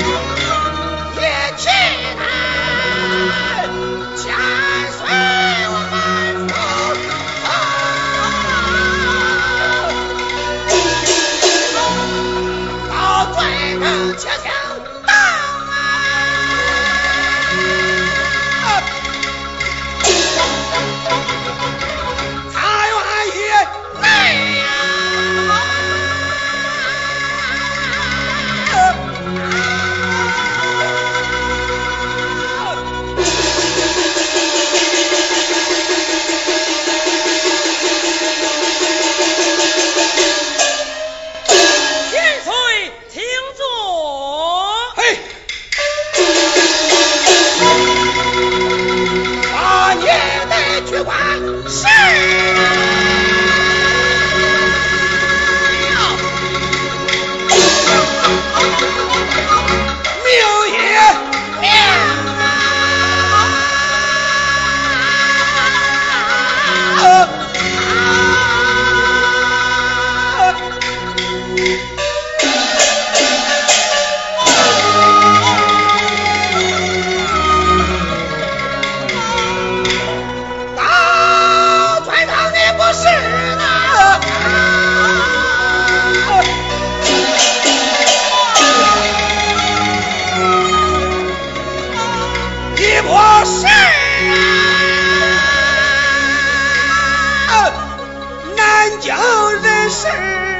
Thank you. 事啊，南京的事儿。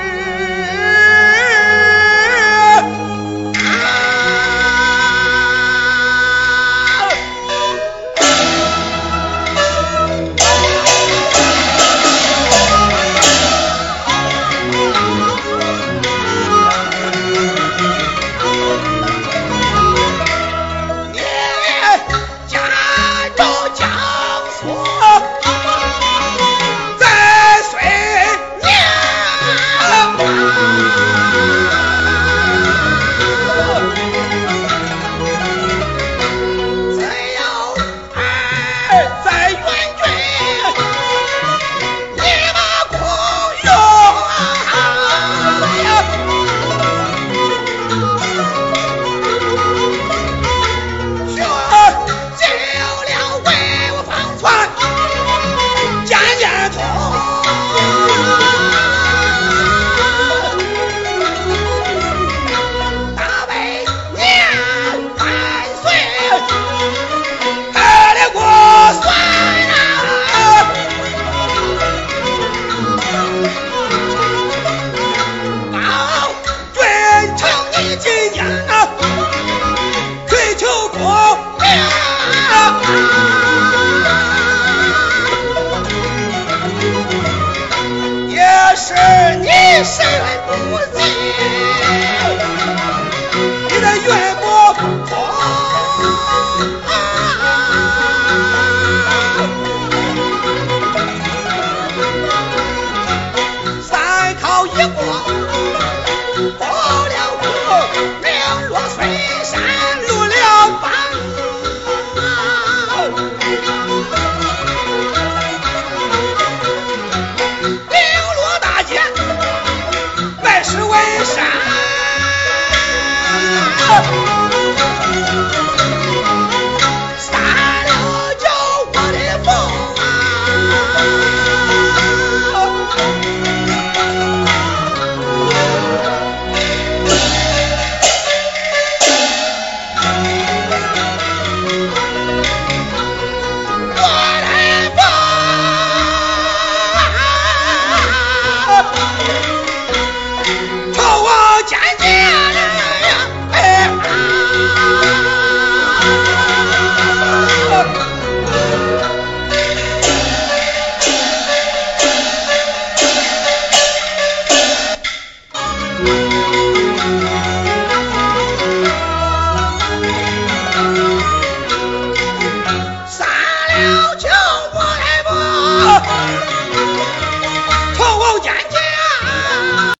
是啥？